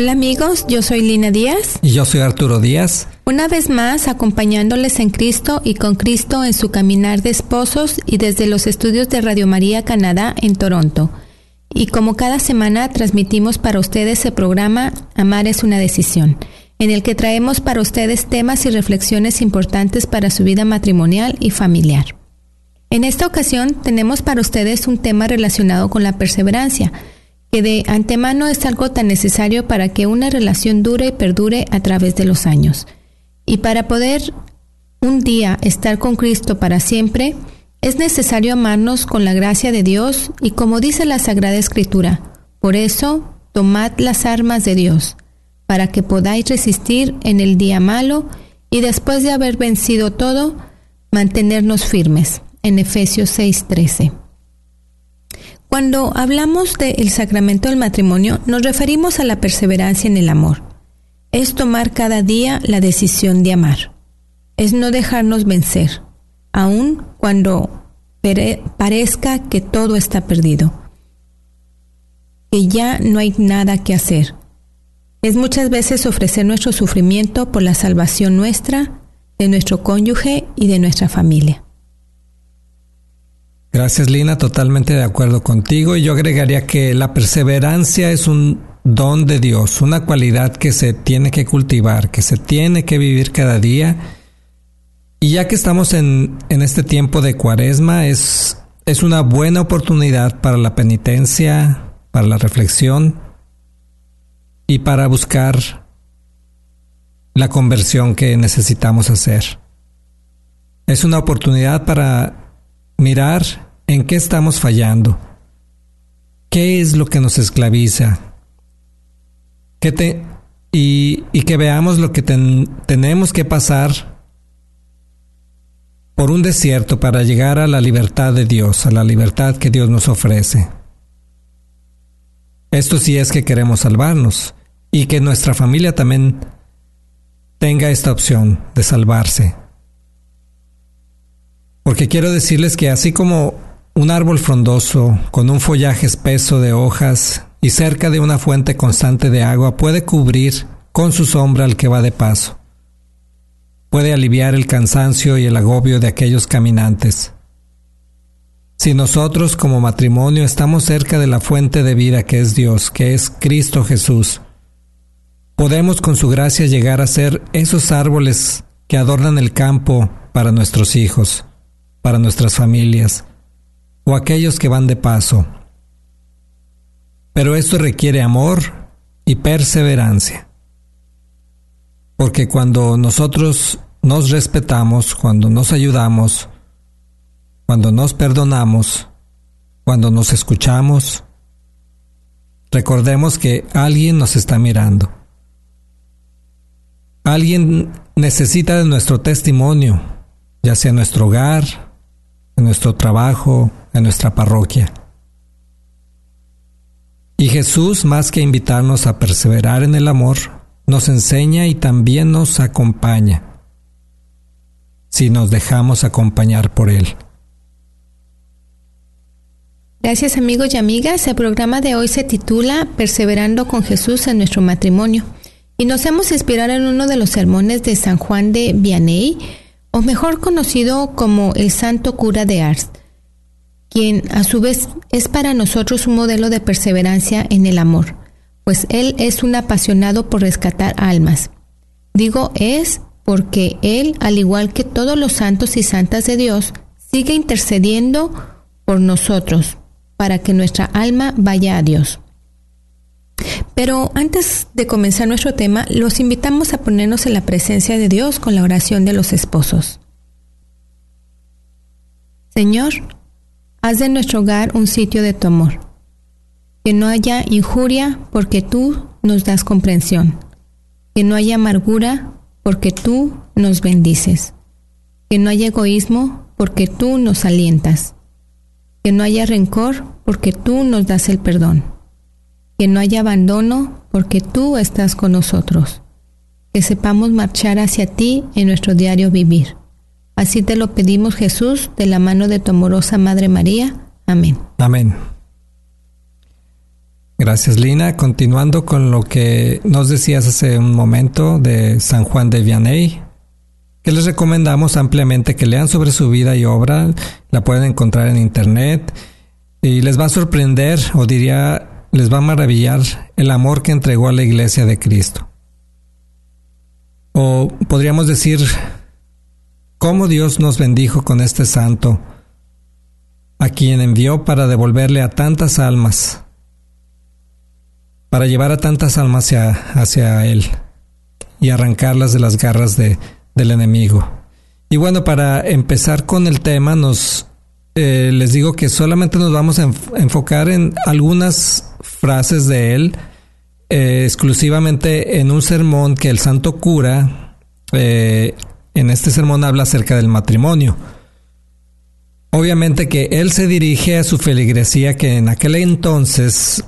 Hola amigos, yo soy Lina Díaz. Y yo soy Arturo Díaz. Una vez más, acompañándoles en Cristo y con Cristo en su caminar de esposos y desde los estudios de Radio María Canadá en Toronto. Y como cada semana transmitimos para ustedes el programa Amar es una decisión, en el que traemos para ustedes temas y reflexiones importantes para su vida matrimonial y familiar. En esta ocasión tenemos para ustedes un tema relacionado con la perseverancia, que de antemano es algo tan necesario para que una relación dure y perdure a través de los años. Y para poder un día estar con Cristo para siempre, es necesario amarnos con la gracia de Dios y como dice la Sagrada Escritura, por eso tomad las armas de Dios, para que podáis resistir en el día malo y después de haber vencido todo, mantenernos firmes. En Efesios 6:13. Cuando hablamos del sacramento del matrimonio, nos referimos a la perseverancia en el amor. Es tomar cada día la decisión de amar. Es no dejarnos vencer, aun cuando parezca que todo está perdido, que ya no hay nada que hacer. Es muchas veces ofrecer nuestro sufrimiento por la salvación nuestra, de nuestro cónyuge y de nuestra familia. Gracias Lina, totalmente de acuerdo contigo. Y yo agregaría que la perseverancia es un don de Dios, una cualidad que se tiene que cultivar, que se tiene que vivir cada día. Y ya que estamos en, en este tiempo de cuaresma, es, es una buena oportunidad para la penitencia, para la reflexión y para buscar la conversión que necesitamos hacer. Es una oportunidad para mirar en qué estamos fallando, qué es lo que nos esclaviza, que te, y, que veamos lo que ten, tenemos que pasar por un desierto para llegar a la libertad de Dios, a la libertad que Dios nos ofrece. Esto sí es que queremos salvarnos y que nuestra familia también tenga esta opción de salvarse. Porque quiero decirles que así como un árbol frondoso, con un follaje espeso de hojas y cerca de una fuente constante de agua, puede cubrir con su sombra al que va de paso. Puede aliviar el cansancio y el agobio de aquellos caminantes. Si nosotros como matrimonio estamos cerca de la fuente de vida que es Dios, que es Cristo Jesús, podemos con su gracia llegar a ser esos árboles que adornan el campo para nuestros hijos para nuestras familias o aquellos que van de paso. Pero esto requiere amor y perseverancia. Porque cuando nosotros nos respetamos, cuando nos ayudamos, cuando nos perdonamos, cuando nos escuchamos, recordemos que alguien nos está mirando. Alguien necesita de nuestro testimonio, ya sea nuestro hogar, en nuestro trabajo, en nuestra parroquia. Y Jesús, más que invitarnos a perseverar en el amor, nos enseña y también nos acompaña, si nos dejamos acompañar por Él. Gracias amigos y amigas, el programa de hoy se titula Perseverando con Jesús en nuestro matrimonio y nos hemos inspirado en uno de los sermones de San Juan de Vianney, o mejor conocido como el Santo Cura de Ars, quien a su vez es para nosotros un modelo de perseverancia en el amor, pues él es un apasionado por rescatar almas. Digo es porque él, al igual que todos los santos y santas de Dios, sigue intercediendo por nosotros para que nuestra alma vaya a Dios. Pero antes de comenzar nuestro tema, los invitamos a ponernos en la presencia de Dios con la oración de los esposos. Señor, haz de nuestro hogar un sitio de tu amor. Que no haya injuria porque tú nos das comprensión. Que no haya amargura porque tú nos bendices. Que no haya egoísmo porque tú nos alientas. Que no haya rencor porque tú nos das el perdón que no haya abandono porque tú estás con nosotros, que sepamos marchar hacia ti en nuestro diario vivir. Así te lo pedimos Jesús, de la mano de tu amorosa Madre María. Amén. Amén. Gracias Lina. Continuando con lo que nos decías hace un momento de San Juan de Vianney, que les recomendamos ampliamente que lean sobre su vida y obra, la pueden encontrar en internet y les va a sorprender, o diría les va a maravillar el amor que entregó a la iglesia de Cristo. O podríamos decir, cómo Dios nos bendijo con este santo, a quien envió para devolverle a tantas almas, para llevar a tantas almas hacia, hacia Él y arrancarlas de las garras de, del enemigo. Y bueno, para empezar con el tema, nos eh, les digo que solamente nos vamos a enfocar en algunas frases de él, eh, exclusivamente en un sermón que el santo cura, eh, en este sermón habla acerca del matrimonio. Obviamente que él se dirige a su feligresía que en aquel entonces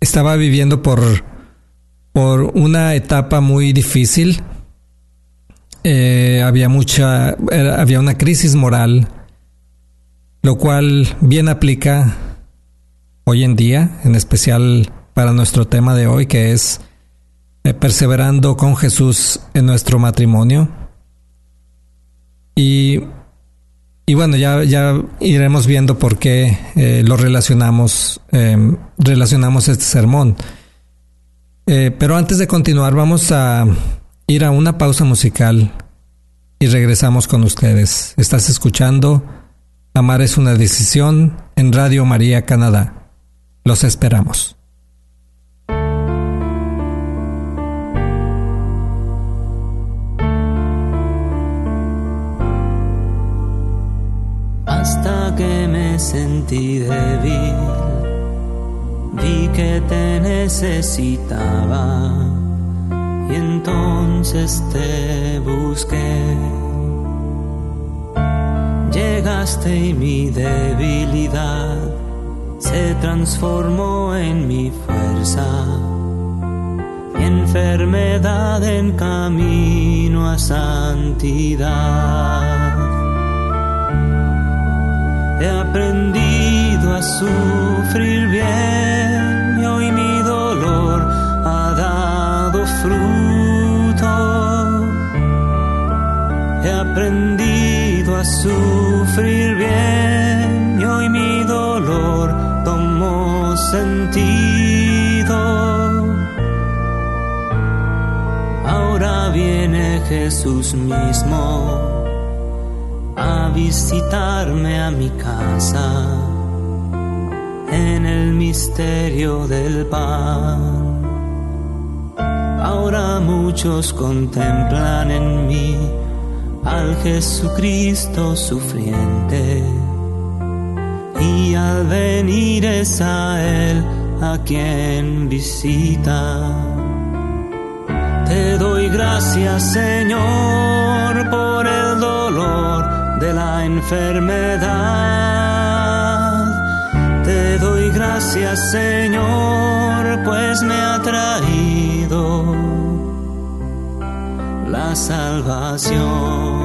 estaba viviendo por, por una etapa muy difícil eh, había mucha, había una crisis moral, lo cual bien aplica hoy en día, en especial para nuestro tema de hoy, que es eh, perseverando con Jesús en nuestro matrimonio. Y, y bueno, ya, ya iremos viendo por qué eh, lo relacionamos, relacionamos este sermón. pero antes de continuar, vamos a ir a una pausa musical y regresamos con ustedes. Estás escuchando Amar es una decisión en Radio María Canadá. Los esperamos. Hasta que me sentí débil, vi que te necesitaba y entonces te busqué. Llegaste y mi debilidad se transformó en mi fuerza, mi enfermedad en camino a santidad. He aprendido a sufrir bien y hoy mi dolor ha dado fruto He aprendido a sufrir bien Ahora viene Jesús mismo a visitarme a mi casa en el misterio del pan. Ahora muchos contemplan en mí al Jesucristo sufriente. Y al venir es a Él a quien visita. Te doy gracias Señor por el dolor de la enfermedad. Te doy gracias Señor pues me ha traído la salvación.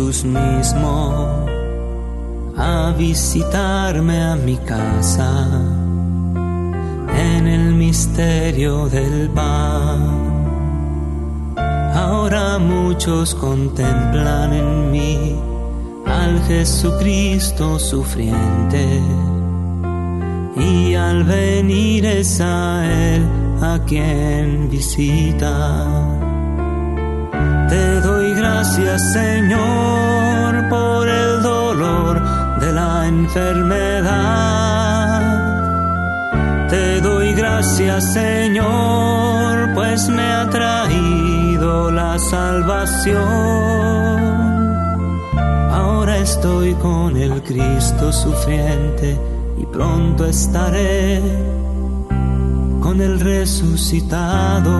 Jesús mismo a visitarme a mi casa en el misterio del pan. Ahora muchos contemplan en mí al Jesucristo sufriente y al venir es a Él a quien visita. Gracias Señor por el dolor de la enfermedad. Te doy gracias Señor pues me ha traído la salvación. Ahora estoy con el Cristo sufriente y pronto estaré con el resucitado.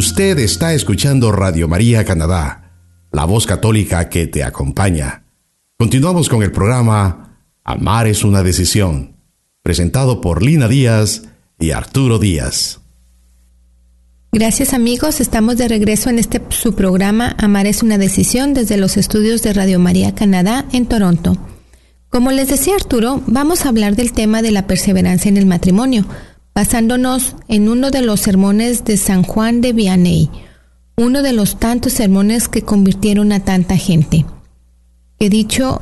Usted está escuchando Radio María Canadá, la voz católica que te acompaña. Continuamos con el programa Amar es una decisión, presentado por Lina Díaz y Arturo Díaz. Gracias amigos, estamos de regreso en este su programa Amar es una decisión desde los estudios de Radio María Canadá en Toronto. Como les decía Arturo, vamos a hablar del tema de la perseverancia en el matrimonio, basándonos en uno de los sermones de San Juan de Vianney, uno de los tantos sermones que convirtieron a tanta gente. Que dicho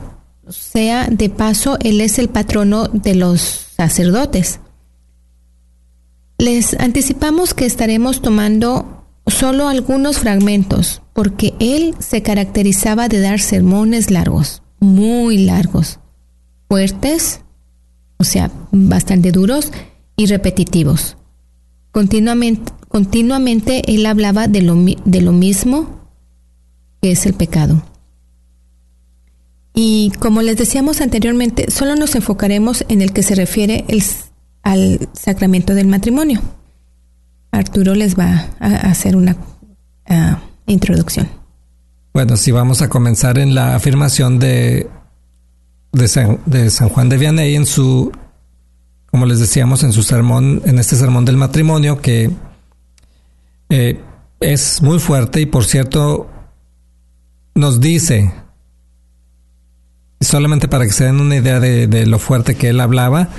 sea de paso, él es el patrono de los sacerdotes. Les anticipamos que estaremos tomando solo algunos fragmentos, porque él se caracterizaba de dar sermones largos, muy largos, fuertes, o sea, bastante duros y repetitivos. Continuamente, continuamente él hablaba de lo, de lo mismo que es el pecado. Y como les decíamos anteriormente, solo nos enfocaremos en el que se refiere al sacramento del matrimonio. Arturo les va a hacer una introducción. Bueno, si vamos a comenzar en la afirmación de, de, San, de San Juan de Vianney en su, como les decíamos, en su sermón, en este sermón del matrimonio, que eh, es muy fuerte y por cierto nos dice, solamente para que se den una idea de, de lo fuerte que él hablaba,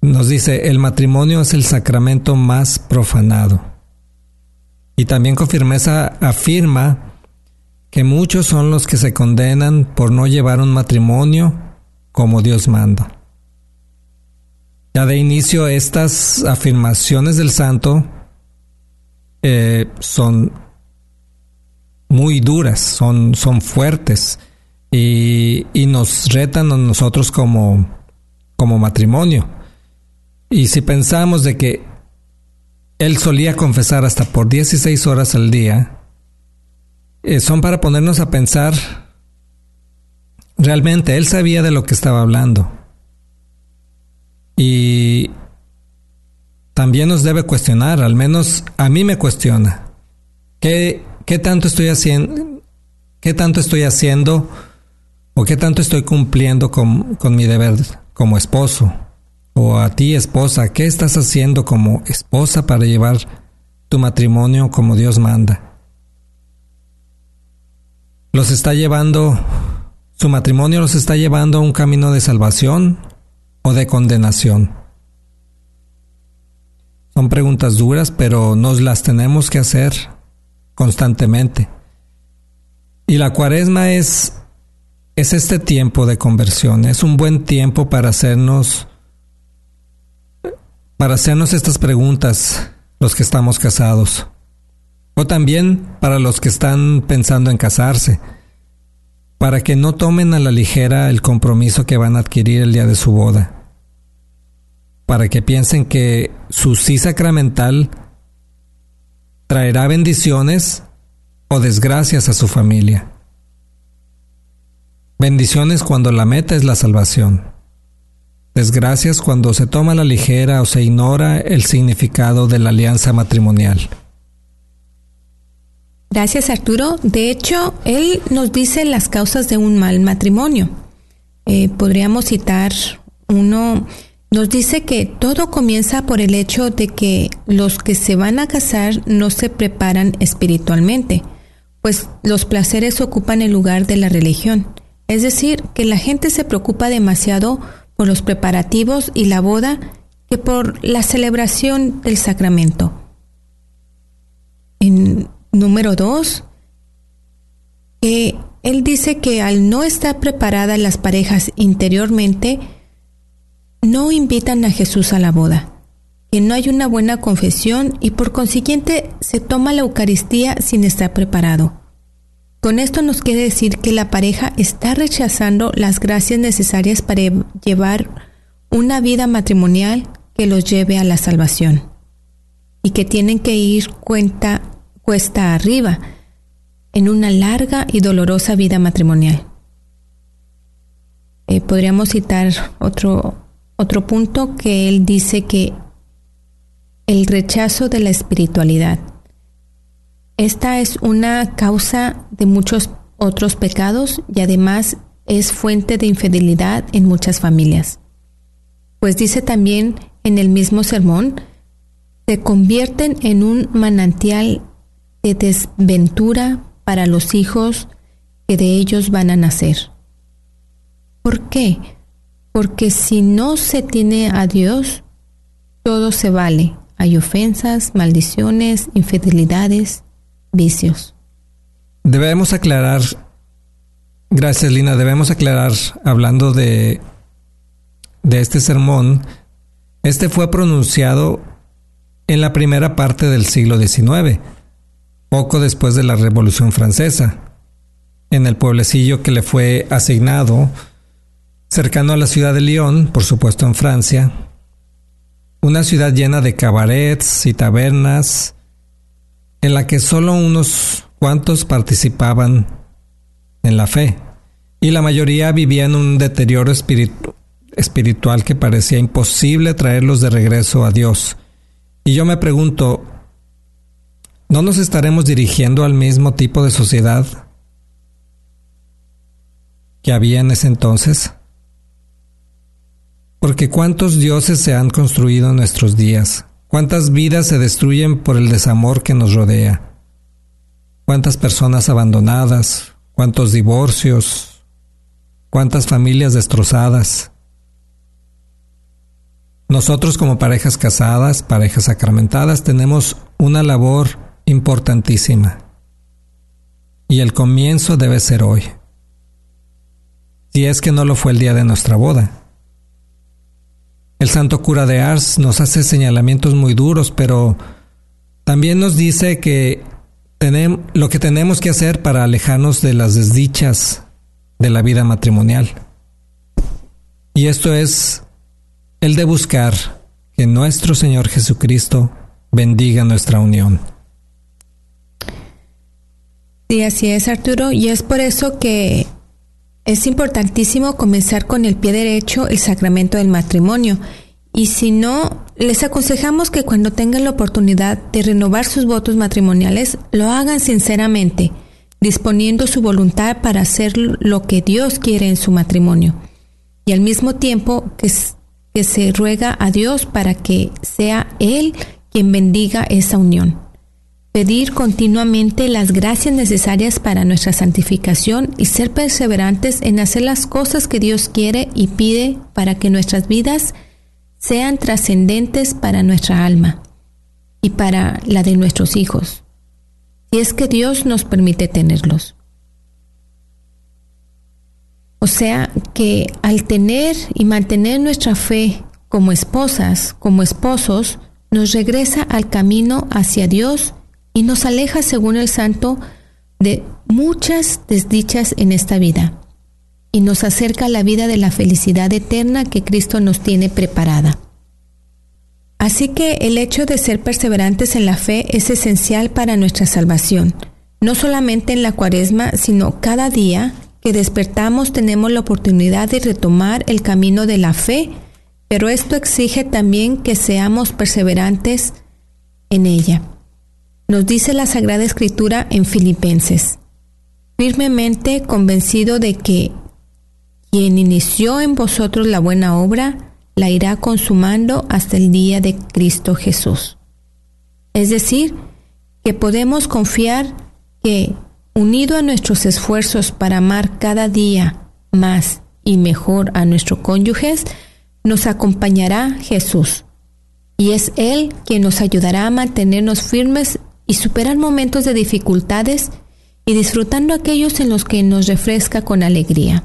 nos dice, el matrimonio es el sacramento más profanado. Y también con firmeza afirma que muchos son los que se condenan por no llevar un matrimonio como Dios manda. Ya de inicio estas afirmaciones del santo eh, son muy duras, son, son fuertes y, nos retan a nosotros como, como matrimonio. Y si pensamos de que él solía confesar hasta por 16 horas al día, eh, son para ponernos a pensar, realmente él sabía de lo que estaba hablando. Y también nos debe cuestionar, al menos a mí me cuestiona. ¿Qué, qué tanto estoy haciendo? ¿Qué tanto estoy haciendo? ¿O qué tanto estoy cumpliendo con, con mi deber como esposo? O a ti, esposa, ¿qué estás haciendo como esposa para llevar tu matrimonio como Dios manda? ¿Los está llevando, su matrimonio los está llevando a un camino de salvación o de condenación? Son preguntas duras, pero nos las tenemos que hacer constantemente. Y la cuaresma es, es este tiempo de conversión, es un buen tiempo para hacernos para hacernos estas preguntas los que estamos casados. O también para los que están pensando en casarse, para que no tomen a la ligera el compromiso que van a adquirir el día de su boda, para que piensen que su sí sacramental traerá bendiciones o desgracias a su familia. Bendiciones cuando la meta es la salvación desgracias cuando se toma la ligera o se ignora el significado de la alianza matrimonial. Gracias Arturo. De hecho, él nos dice las causas de un mal matrimonio. Eh, podríamos citar uno, nos dice que todo comienza por el hecho de que los que se van a casar no se preparan espiritualmente, pues los placeres ocupan el lugar de la religión. Es decir, que la gente se preocupa demasiado por los preparativos y la boda que por la celebración del sacramento. Número dos, que él dice que al no estar preparadas las parejas interiormente, no invitan a Jesús a la boda, que no hay una buena confesión y por consiguiente se toma la Eucaristía sin estar preparado. Con esto nos quiere decir que la pareja está rechazando las gracias necesarias para llevar una vida matrimonial que los lleve a la salvación y que tienen que ir cuenta cuesta arriba en una larga y dolorosa vida matrimonial. Eh, podríamos citar otro, otro punto que él dice que el rechazo de la espiritualidad. Esta es una causa de muchos otros pecados y además es fuente de infidelidad en muchas familias. Pues dice también en el mismo sermón, se convierten en un manantial de desventura para los hijos que de ellos van a nacer. ¿Por qué? Porque si no se tiene a Dios, todo se vale. Hay ofensas, maldiciones, infidelidades, vicios. Debemos aclarar, gracias Lina, debemos aclarar, hablando de, de este sermón, este fue pronunciado en la primera parte del siglo XIX, poco después de la Revolución Francesa, en el pueblecillo que le fue asignado cercano a la ciudad de Lyon, por supuesto en Francia, una ciudad llena de cabarets y tabernas, en la que solo unos cuantos participaban en la fe, y la mayoría vivían un deterioro espiritual que parecía imposible traerlos de regreso a Dios. Y yo me pregunto, ¿no nos estaremos dirigiendo al mismo tipo de sociedad que había en ese entonces? Porque cuántos dioses se han construido en nuestros días, ¿Cuántas vidas se destruyen por el desamor que nos rodea? ¿Cuántas personas abandonadas? ¿Cuántos divorcios? ¿Cuántas familias destrozadas? Nosotros como parejas casadas, parejas sacramentadas, tenemos una labor importantísima. Y el comienzo debe ser hoy. Si es que no lo fue el día de nuestra boda. El santo cura de Ars nos hace señalamientos muy duros, pero también nos dice que tenemos, lo que tenemos que hacer para alejarnos de las desdichas de la vida matrimonial. Y esto es el de buscar que nuestro Señor Jesucristo bendiga nuestra unión. Sí, así es, Arturo, y es por eso que es importantísimo comenzar con el pie derecho el sacramento del matrimonio. Y si no, les aconsejamos que cuando tengan la oportunidad de renovar sus votos matrimoniales, lo hagan sinceramente, disponiendo su voluntad para hacer lo que Dios quiere en su matrimonio. Y al mismo tiempo que, que se ruega a Dios para que sea Él quien bendiga esa unión pedir continuamente las gracias necesarias para nuestra santificación y ser perseverantes en hacer las cosas que Dios quiere y pide para que nuestras vidas sean trascendentes para nuestra alma y para la de nuestros hijos, si es que Dios nos permite tenerlos. O sea que al tener y mantener nuestra fe como esposas, como esposos, nos regresa al camino hacia Dios y nos aleja, según el santo, de muchas desdichas en esta vida y nos acerca a la vida de la felicidad eterna que Cristo nos tiene preparada. Así que el hecho de ser perseverantes en la fe es esencial para nuestra salvación, no solamente en la cuaresma, sino cada día que despertamos tenemos la oportunidad de retomar el camino de la fe, pero esto exige también que seamos perseverantes en ella. Nos dice la Sagrada Escritura en Filipenses, firmemente convencido de que quien inició en vosotros la buena obra, la irá consumando hasta el día de Cristo Jesús. Es decir, que podemos confiar que, unido a nuestros esfuerzos para amar cada día más y mejor a nuestro cónyuges, nos acompañará Jesús. Y es Él quien nos ayudará a mantenernos firmes y superar momentos de dificultades y disfrutando aquellos en los que nos refresca con alegría.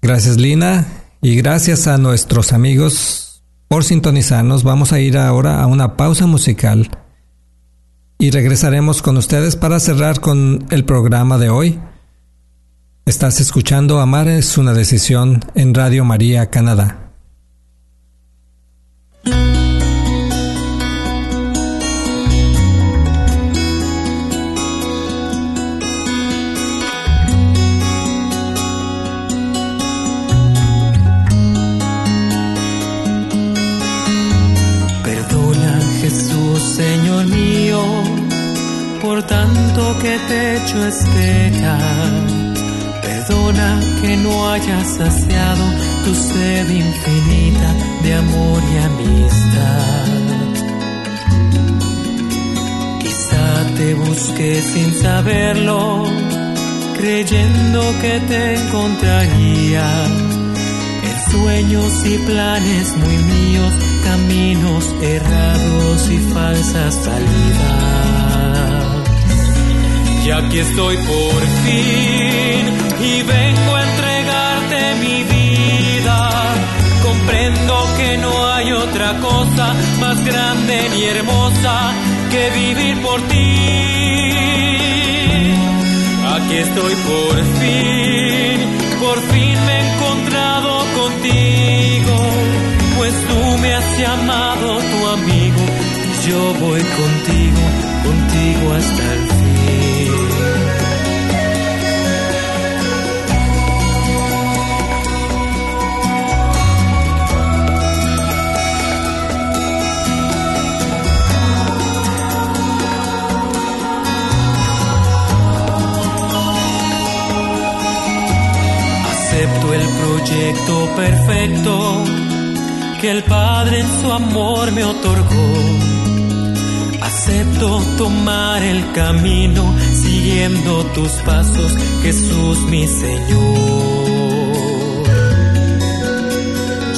Gracias Lina y gracias a nuestros amigos por sintonizarnos. Vamos a ir ahora a una pausa musical y regresaremos con ustedes para cerrar con el programa de hoy. Estás escuchando Amar es una decisión en Radio María Canadá. Perdona que no hayas saciado tu sed infinita de amor y amistad. Quizá te busqué sin saberlo, creyendo que te encontraría. En sueños y planes muy míos, caminos errados y falsas salidas. Y aquí estoy por fin y vengo a entregarte mi vida. Comprendo que no hay otra cosa más grande ni hermosa que vivir por ti. Aquí estoy por fin, por fin me he encontrado contigo, pues tú me has llamado tu amigo y yo voy contigo, contigo hasta el fin. Proyecto perfecto que el Padre en su amor me otorgó acepto tomar el camino siguiendo tus pasos, Jesús mi Señor.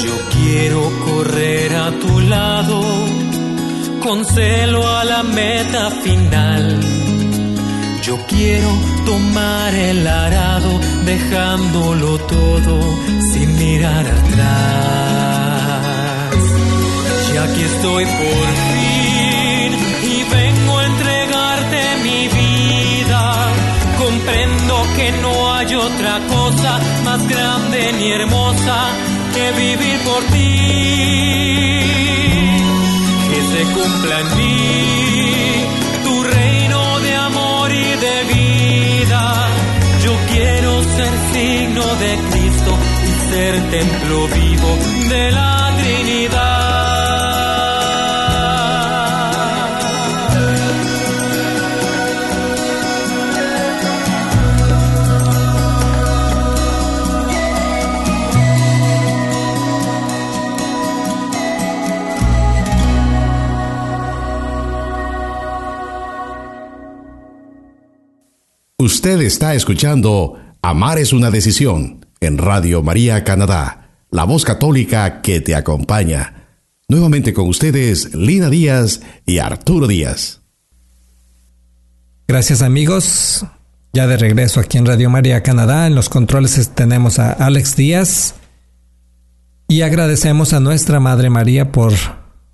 Yo quiero correr a tu lado con celo a la meta final. Yo quiero tomar el arado dejándolo todo sin mirar atrás. Y aquí estoy por fin comprendo que no hay otra cosa más grande ni hermosa que vivir por ti. Que se cumpla vivo de la Trinidad. Usted está escuchando Amar es una decisión en Radio María Canadá, la voz católica que te acompaña. Nuevamente con ustedes Lina Díaz y Arturo Díaz. Gracias amigos. Ya de regreso aquí en Radio María Canadá, en los controles tenemos a Alex Díaz y agradecemos a nuestra Madre María por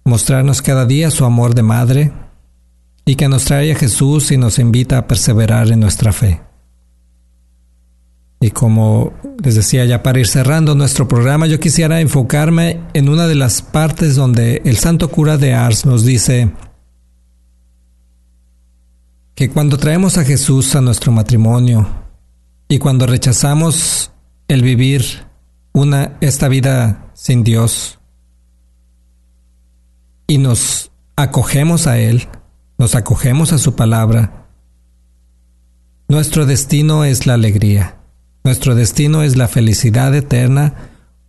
mostrarnos cada día su amor de madre y que nos trae a Jesús y nos invita a perseverar en nuestra fe. Y como les decía ya para ir cerrando nuestro programa, yo quisiera enfocarme en una de las partes donde el santo cura de Ars nos dice que cuando traemos a Jesús a nuestro matrimonio y cuando rechazamos el vivir una esta vida sin Dios y nos acogemos a él, nos acogemos a su palabra, nuestro destino es la alegría. Nuestro destino es la felicidad eterna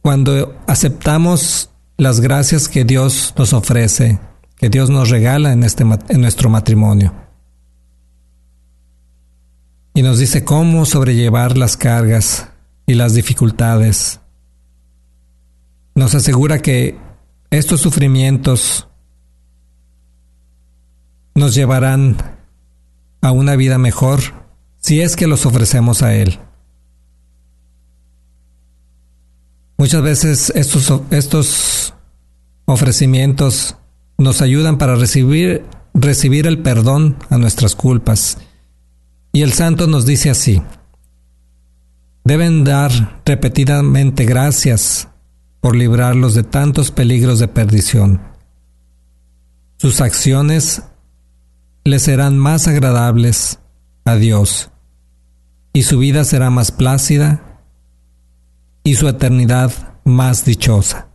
cuando aceptamos las gracias que Dios nos ofrece, que Dios nos regala en, este, en nuestro matrimonio. Y nos dice cómo sobrellevar las cargas y las dificultades. Nos asegura que estos sufrimientos nos llevarán a una vida mejor si es que los ofrecemos a Él. Muchas veces estos, estos ofrecimientos nos ayudan para recibir, recibir el perdón a nuestras culpas. Y el santo nos dice así, deben dar repetidamente gracias por librarlos de tantos peligros de perdición. Sus acciones les serán más agradables a Dios y su vida será más plácida y su eternidad más dichosa.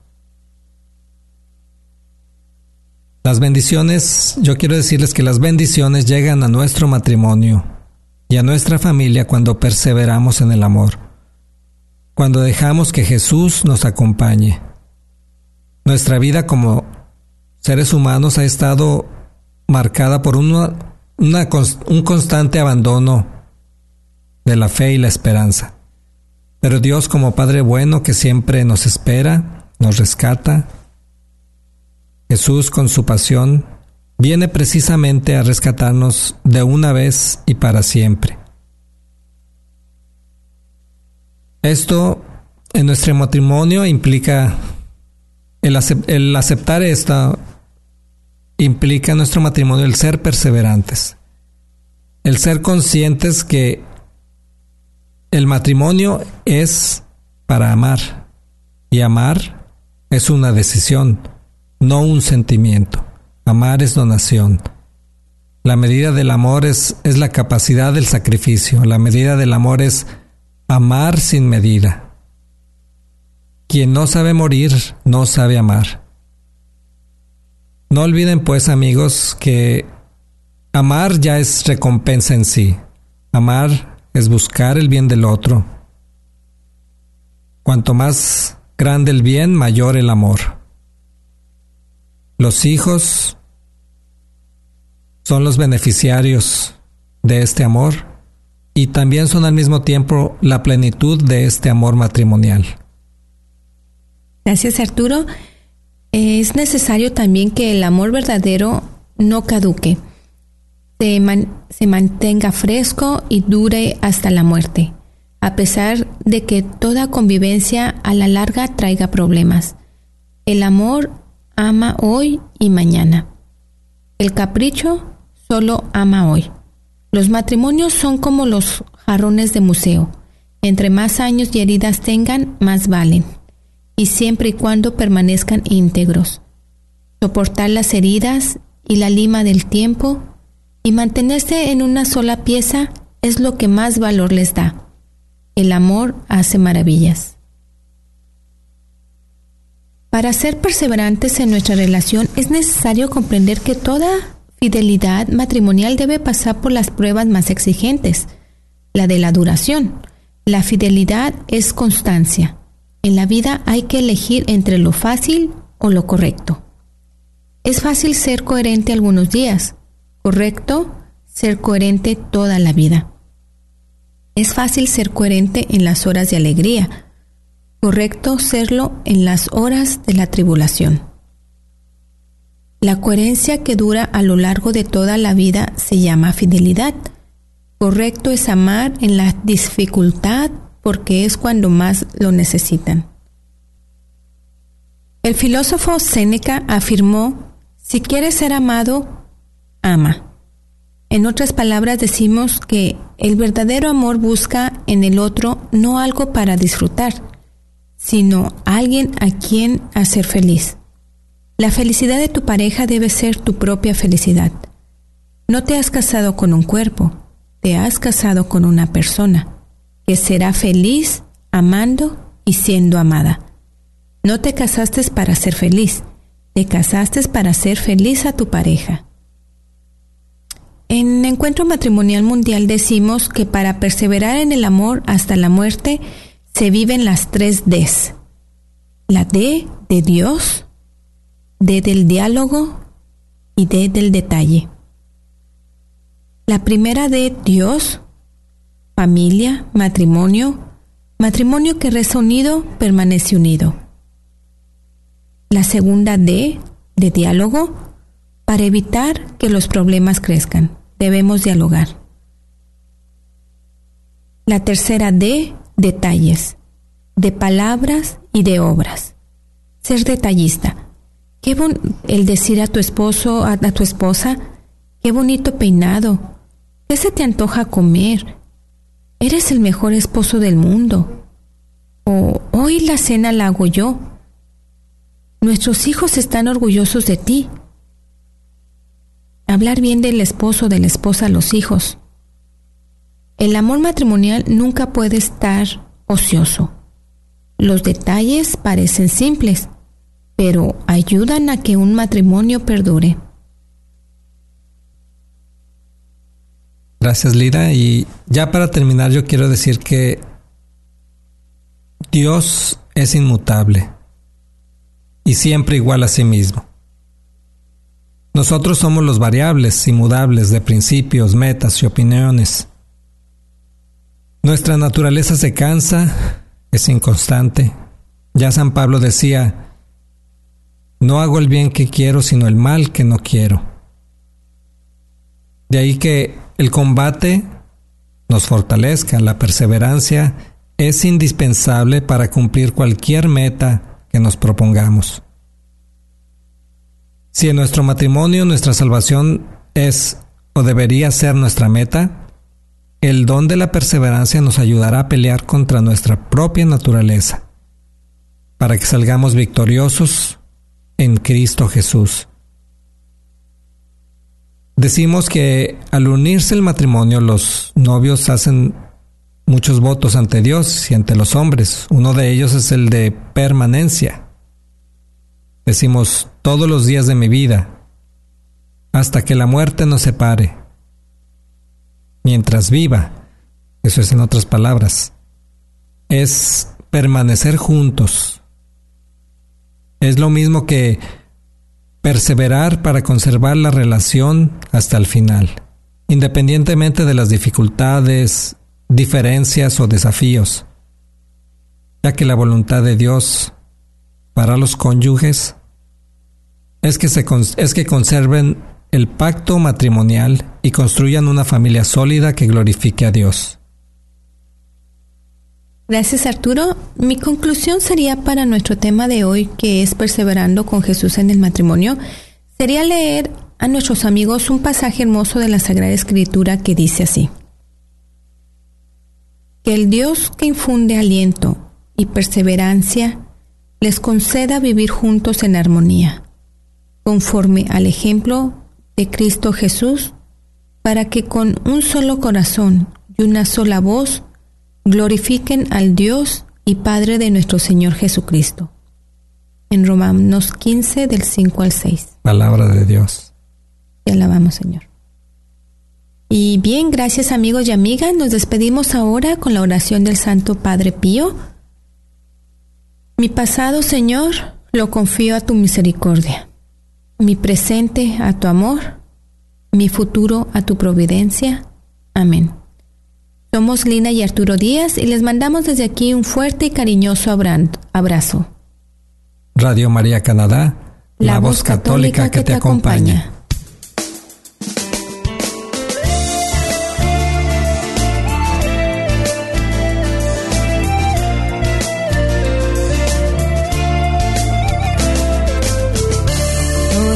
Las bendiciones, yo quiero decirles que las bendiciones llegan a nuestro matrimonio y a nuestra familia cuando perseveramos en el amor, cuando dejamos que Jesús nos acompañe. Nuestra vida como seres humanos ha estado marcada por un constante abandono de la fe y la esperanza. Pero Dios como Padre bueno que siempre nos espera, nos rescata, Jesús con su pasión viene precisamente a rescatarnos de una vez y para siempre. Esto en nuestro matrimonio implica el, aceptar esto implica en nuestro matrimonio el ser perseverantes, el ser conscientes que el matrimonio es para amar y amar es una decisión, no un sentimiento. Amar es donación. La medida del amor es, es la capacidad del sacrificio. La medida del amor es amar sin medida. Quien no sabe morir, no sabe amar. No olviden pues amigos que amar ya es recompensa en sí. Amar es buscar el bien del otro. Cuanto más grande el bien, mayor el amor. Los hijos son los beneficiarios de este amor y también son al mismo tiempo la plenitud de este amor matrimonial. Gracias Arturo. Es necesario también que el amor verdadero no caduque se, mantenga fresco y dure hasta la muerte, a pesar de que toda convivencia a la larga traiga problemas. El amor ama hoy y mañana. El capricho solo ama hoy. Los matrimonios son como los jarrones de museo. Entre más años y heridas tengan, más valen. Y siempre y cuando permanezcan íntegros. Soportar las heridas y la lima del tiempo y mantenerse en una sola pieza es lo que más valor les da. El amor hace maravillas. Para ser perseverantes en nuestra relación es necesario comprender que toda fidelidad matrimonial debe pasar por las pruebas más exigentes, la de la duración. La fidelidad es constancia. En la vida hay que elegir entre lo fácil o lo correcto. Es fácil ser coherente algunos días, Correcto, ser coherente toda la vida. Es fácil ser coherente en las horas de alegría. Correcto serlo en las horas de la tribulación. La coherencia que dura a lo largo de toda la vida se llama fidelidad. Correcto es amar en la dificultad porque es cuando más lo necesitan. El filósofo Séneca afirmó, si quieres ser amado, ama. En otras palabras decimos que el verdadero amor busca en el otro no algo para disfrutar, sino alguien a quien hacer feliz. La felicidad de tu pareja debe ser tu propia felicidad. No te has casado con un cuerpo, te has casado con una persona que será feliz amando y siendo amada. No te casaste para ser feliz, te casaste para ser feliz a tu pareja. En Encuentro Matrimonial Mundial decimos que para perseverar en el amor hasta la muerte se viven las tres Ds. La D de Dios, D del diálogo y D del detalle. La primera D, Dios, familia, matrimonio, matrimonio que reza unido, permanece unido. La segunda D, de diálogo, para evitar que los problemas crezcan, debemos dialogar. La tercera D, detalles, de palabras y de obras. Ser detallista. Qué bon el decir a tu esposo, a, a tu esposa, qué bonito peinado. ¿Qué se te antoja comer? Eres el mejor esposo del mundo. O hoy la cena la hago yo. Nuestros hijos están orgullosos de ti. Hablar bien del esposo, de la esposa los hijos. El amor matrimonial nunca puede estar ocioso. Los detalles parecen simples, pero ayudan a que un matrimonio perdure. Gracias, Lira. Y ya para terminar, yo quiero decir que Dios es inmutable y siempre igual a sí mismo. Nosotros somos los variables inmutables de principios, metas y opiniones. Nuestra naturaleza se cansa, es inconstante. Ya San Pablo decía, no hago el bien que quiero, sino el mal que no quiero. De ahí que el combate nos fortalezca, la perseverancia es indispensable para cumplir cualquier meta que nos propongamos. Si en nuestro matrimonio nuestra salvación es o debería ser nuestra meta, el don de la perseverancia nos ayudará a pelear contra nuestra propia naturaleza, para que salgamos victoriosos en Cristo Jesús. Decimos que al unirse el matrimonio los novios hacen muchos votos ante Dios y ante los hombres. Uno de ellos es el de permanencia. Decimos todos los días de mi vida, hasta que la muerte nos separe. Mientras viva, eso es en otras palabras, es permanecer juntos. Es lo mismo que Perseverar para conservar la relación hasta el final, independientemente de las dificultades, diferencias o desafíos, ya que la voluntad de Dios para los cónyuges es que, se, es que conserven el pacto matrimonial y construyan una familia sólida que glorifique a Dios. Gracias Arturo. Mi conclusión sería para nuestro tema de hoy, que es perseverando con Jesús en el matrimonio, sería leer a nuestros amigos un pasaje hermoso de la Sagrada Escritura que dice así. Que el Dios que infunde aliento y perseverancia les conceda vivir juntos en armonía, conforme al ejemplo de Cristo Jesús, para que con un solo corazón y una sola voz glorifiquen al Dios y Padre de nuestro Señor Jesucristo. En Romanos 15 del 5 al 6. Palabra de Dios. Te alabamos, Señor. Y bien, gracias amigos y amigas. Nos despedimos ahora con la oración del Santo Padre Pío. Mi pasado, Señor, lo confío a tu misericordia. Mi presente a tu amor. Mi futuro a tu providencia. Amén. Somos Lina y Arturo Díaz y les mandamos desde aquí un fuerte y cariñoso abrazo. Radio María Canadá, la, voz católica, que, te, acompaña.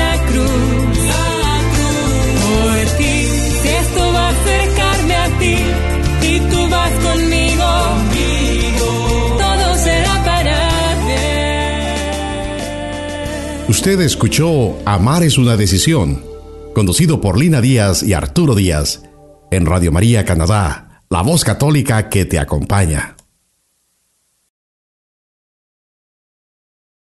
la cruz. Por ti, esto va a a ti tú vas conmigo, todo será para. Usted escuchó Amar es una decisión, conducido por Lina Díaz y Arturo Díaz, en Radio María Canadá, la voz católica que te acompaña.